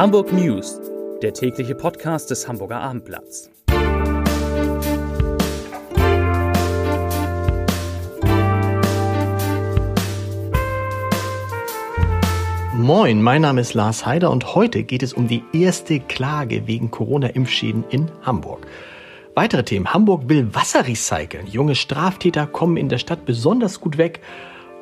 Hamburg News, der tägliche Podcast des Hamburger Abendblatts. Moin, mein Name ist Lars Heider und heute geht es um die erste Klage wegen Corona-Impfschäden in Hamburg. Weitere Themen. Hamburg will Wasser recyceln. Junge Straftäter kommen in der Stadt besonders gut weg.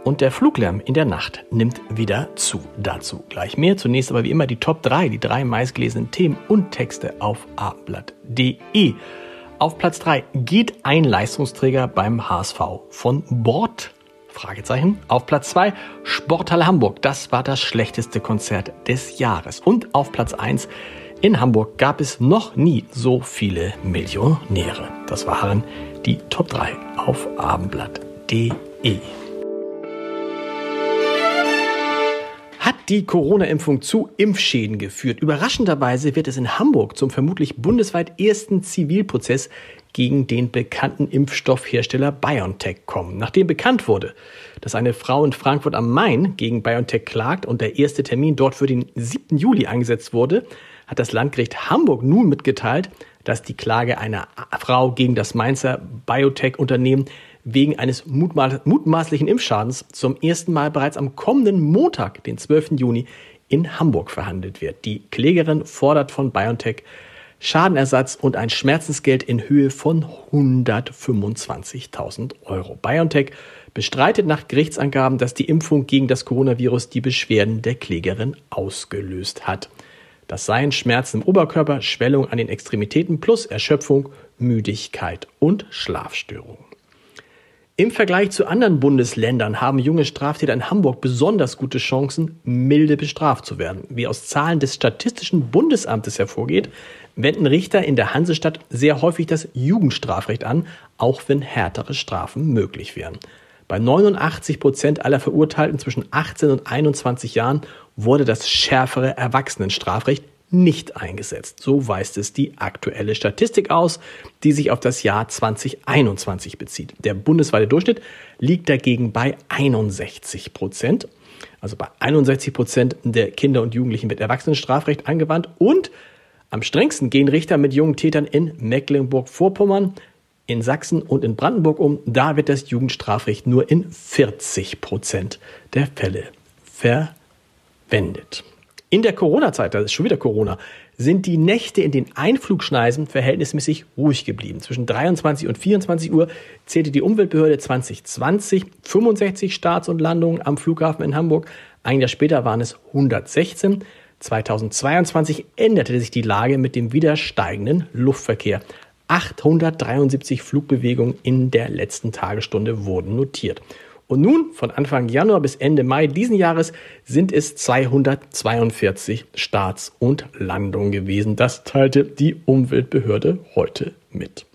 Und der Fluglärm in der Nacht nimmt wieder zu. Dazu gleich mehr. Zunächst aber wie immer die Top 3, die drei meistgelesenen Themen und Texte auf abendblatt.de. Auf Platz 3 geht ein Leistungsträger beim HSV von Bord. Fragezeichen. Auf Platz 2 Sporthalle Hamburg. Das war das schlechteste Konzert des Jahres. Und auf Platz 1 in Hamburg gab es noch nie so viele Millionäre. Das waren die Top 3 auf abendblatt.de. hat die Corona-Impfung zu Impfschäden geführt. Überraschenderweise wird es in Hamburg zum vermutlich bundesweit ersten Zivilprozess gegen den bekannten Impfstoffhersteller BioNTech kommen. Nachdem bekannt wurde, dass eine Frau in Frankfurt am Main gegen BioNTech klagt und der erste Termin dort für den 7. Juli angesetzt wurde, hat das Landgericht Hamburg nun mitgeteilt, dass die Klage einer Frau gegen das Mainzer Biotech-Unternehmen wegen eines mutmaßlichen Impfschadens zum ersten Mal bereits am kommenden Montag, den 12. Juni, in Hamburg verhandelt wird. Die Klägerin fordert von BioNTech Schadenersatz und ein Schmerzensgeld in Höhe von 125.000 Euro. BioNTech bestreitet nach Gerichtsangaben, dass die Impfung gegen das Coronavirus die Beschwerden der Klägerin ausgelöst hat. Das seien Schmerzen im Oberkörper, Schwellung an den Extremitäten plus Erschöpfung, Müdigkeit und Schlafstörungen. Im Vergleich zu anderen Bundesländern haben junge Straftäter in Hamburg besonders gute Chancen, milde bestraft zu werden. Wie aus Zahlen des Statistischen Bundesamtes hervorgeht, wenden Richter in der Hansestadt sehr häufig das Jugendstrafrecht an, auch wenn härtere Strafen möglich wären. Bei 89 Prozent aller Verurteilten zwischen 18 und 21 Jahren wurde das schärfere Erwachsenenstrafrecht nicht eingesetzt. So weist es die aktuelle Statistik aus, die sich auf das Jahr 2021 bezieht. Der bundesweite Durchschnitt liegt dagegen bei 61 Prozent. Also bei 61 Prozent der Kinder und Jugendlichen wird Erwachsenenstrafrecht angewandt und am strengsten gehen Richter mit jungen Tätern in Mecklenburg-Vorpommern, in Sachsen und in Brandenburg um. Da wird das Jugendstrafrecht nur in 40 Prozent der Fälle verwendet. In der Corona-Zeit, das ist schon wieder Corona, sind die Nächte in den Einflugschneisen verhältnismäßig ruhig geblieben. Zwischen 23 und 24 Uhr zählte die Umweltbehörde 2020 65 Starts und Landungen am Flughafen in Hamburg. Ein Jahr später waren es 116. 2022 änderte sich die Lage mit dem wieder steigenden Luftverkehr. 873 Flugbewegungen in der letzten Tagestunde wurden notiert. Und nun, von Anfang Januar bis Ende Mai diesen Jahres, sind es 242 Starts und Landungen gewesen. Das teilte die Umweltbehörde heute mit.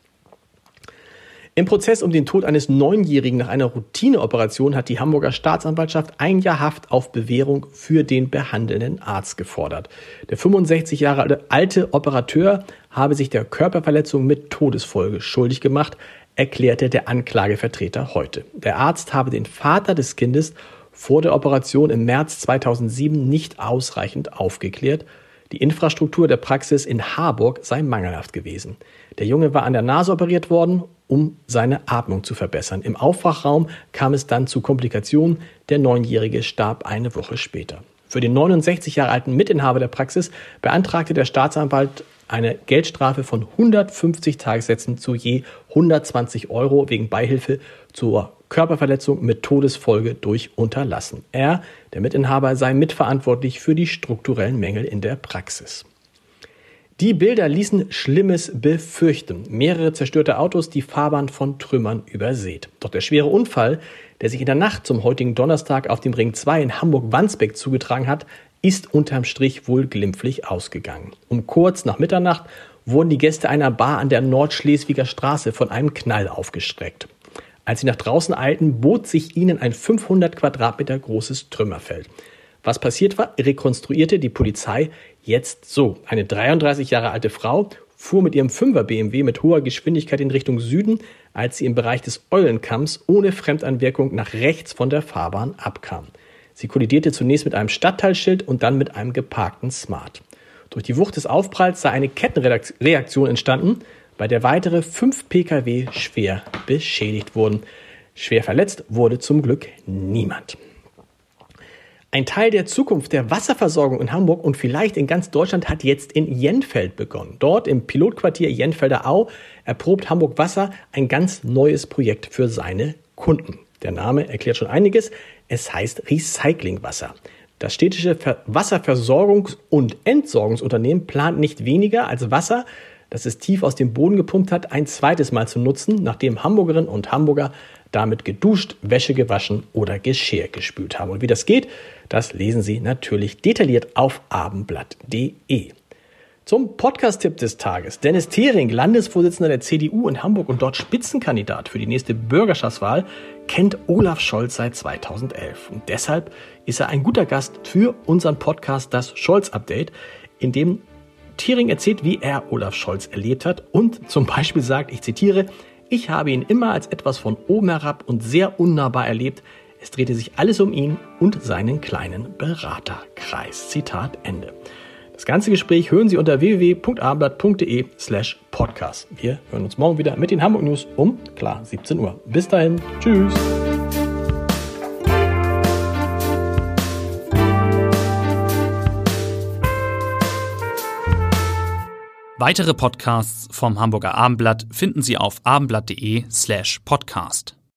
Im Prozess um den Tod eines Neunjährigen nach einer Routineoperation hat die Hamburger Staatsanwaltschaft ein Jahr Haft auf Bewährung für den behandelnden Arzt gefordert. Der 65 Jahre alte Operateur habe sich der Körperverletzung mit Todesfolge schuldig gemacht erklärte der Anklagevertreter heute. Der Arzt habe den Vater des Kindes vor der Operation im März 2007 nicht ausreichend aufgeklärt. Die Infrastruktur der Praxis in Harburg sei mangelhaft gewesen. Der Junge war an der Nase operiert worden, um seine Atmung zu verbessern. Im Aufwachraum kam es dann zu Komplikationen. Der Neunjährige starb eine Woche später. Für den 69 Jahre alten Mitinhaber der Praxis beantragte der Staatsanwalt eine Geldstrafe von 150 Tagessätzen zu je 120 Euro wegen Beihilfe zur Körperverletzung mit Todesfolge durch Unterlassen. Er, der Mitinhaber, sei mitverantwortlich für die strukturellen Mängel in der Praxis. Die Bilder ließen Schlimmes befürchten. Mehrere zerstörte Autos, die Fahrbahn von Trümmern übersät. Doch der schwere Unfall, der sich in der Nacht zum heutigen Donnerstag auf dem Ring 2 in Hamburg-Wandsbek zugetragen hat, ist unterm Strich wohl glimpflich ausgegangen. Um kurz nach Mitternacht wurden die Gäste einer Bar an der Nordschleswiger Straße von einem Knall aufgestreckt. Als sie nach draußen eilten, bot sich ihnen ein 500 Quadratmeter großes Trümmerfeld. Was passiert war, rekonstruierte die Polizei jetzt so. Eine 33 Jahre alte Frau fuhr mit ihrem 5er BMW mit hoher Geschwindigkeit in Richtung Süden, als sie im Bereich des Eulenkamms ohne Fremdanwirkung nach rechts von der Fahrbahn abkam. Sie kollidierte zunächst mit einem Stadtteilschild und dann mit einem geparkten Smart. Durch die Wucht des Aufpralls sei eine Kettenreaktion entstanden, bei der weitere fünf Pkw schwer beschädigt wurden. Schwer verletzt wurde zum Glück niemand. Ein Teil der Zukunft der Wasserversorgung in Hamburg und vielleicht in ganz Deutschland hat jetzt in Jenfeld begonnen. Dort im Pilotquartier Jenfelder Au erprobt Hamburg Wasser ein ganz neues Projekt für seine Kunden. Der Name erklärt schon einiges. Es heißt Recyclingwasser. Das städtische Wasserversorgungs- und Entsorgungsunternehmen plant nicht weniger als Wasser, das es tief aus dem Boden gepumpt hat, ein zweites Mal zu nutzen, nachdem Hamburgerinnen und Hamburger damit geduscht, Wäsche gewaschen oder Geschirr gespült haben. Und wie das geht, das lesen Sie natürlich detailliert auf abendblatt.de. Zum Podcast-Tipp des Tages. Dennis Thering, Landesvorsitzender der CDU in Hamburg und dort Spitzenkandidat für die nächste Bürgerschaftswahl, kennt Olaf Scholz seit 2011. Und deshalb ist er ein guter Gast für unseren Podcast Das Scholz-Update, in dem Thering erzählt, wie er Olaf Scholz erlebt hat und zum Beispiel sagt, ich zitiere, ich habe ihn immer als etwas von oben herab und sehr unnahbar erlebt. Es drehte sich alles um ihn und seinen kleinen Beraterkreis. Zitat Ende. Das ganze Gespräch hören Sie unter www.abendblatt.de slash podcast. Wir hören uns morgen wieder mit den Hamburg News um, klar, 17 Uhr. Bis dahin, tschüss. Weitere Podcasts vom Hamburger Abendblatt finden Sie auf abendblatt.de slash podcast.